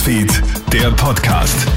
Newsfeed, der Podcast.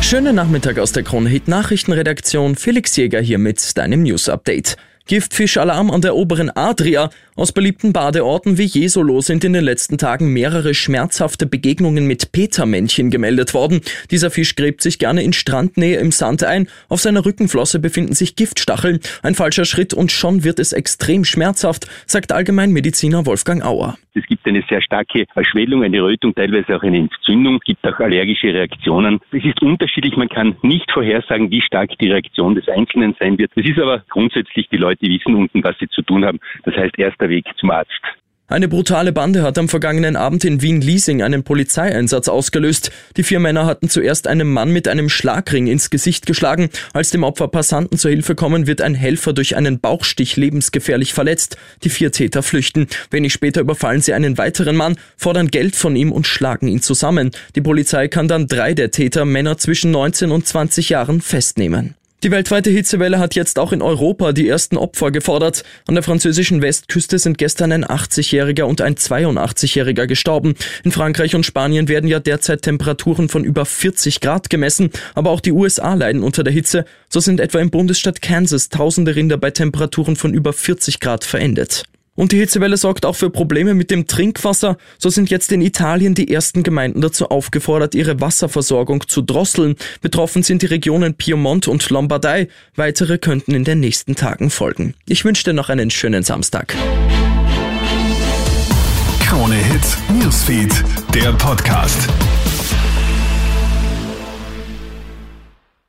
Schönen Nachmittag aus der Kronhit Nachrichtenredaktion. Felix Jäger hier mit deinem News Update. Giftfischalarm an der oberen Adria. Aus beliebten Badeorten wie Jesolo sind in den letzten Tagen mehrere schmerzhafte Begegnungen mit Petermännchen gemeldet worden. Dieser Fisch gräbt sich gerne in Strandnähe im Sand ein. Auf seiner Rückenflosse befinden sich Giftstacheln. Ein falscher Schritt und schon wird es extrem schmerzhaft, sagt Allgemeinmediziner Wolfgang Auer. Gibt eine sehr starke Erschwellung, eine Rötung, teilweise auch eine Entzündung, gibt auch allergische Reaktionen. Es ist unterschiedlich, man kann nicht vorhersagen, wie stark die Reaktion des Einzelnen sein wird. Es ist aber grundsätzlich, die Leute wissen unten, was sie zu tun haben. Das heißt, erster Weg zum Arzt. Eine brutale Bande hat am vergangenen Abend in Wien-Liesing einen Polizeieinsatz ausgelöst. Die vier Männer hatten zuerst einem Mann mit einem Schlagring ins Gesicht geschlagen. Als dem Opfer Passanten zur Hilfe kommen, wird ein Helfer durch einen Bauchstich lebensgefährlich verletzt. Die vier Täter flüchten. Wenig später überfallen sie einen weiteren Mann, fordern Geld von ihm und schlagen ihn zusammen. Die Polizei kann dann drei der Täter, Männer zwischen 19 und 20 Jahren, festnehmen. Die weltweite Hitzewelle hat jetzt auch in Europa die ersten Opfer gefordert. An der französischen Westküste sind gestern ein 80-Jähriger und ein 82-Jähriger gestorben. In Frankreich und Spanien werden ja derzeit Temperaturen von über 40 Grad gemessen, aber auch die USA leiden unter der Hitze. So sind etwa im Bundesstaat Kansas tausende Rinder bei Temperaturen von über 40 Grad verendet. Und die Hitzewelle sorgt auch für Probleme mit dem Trinkwasser. So sind jetzt in Italien die ersten Gemeinden dazu aufgefordert, ihre Wasserversorgung zu drosseln. Betroffen sind die Regionen Piemont und Lombardei. Weitere könnten in den nächsten Tagen folgen. Ich wünsche dir noch einen schönen Samstag. Krone Hits, Newsfeed, der Podcast.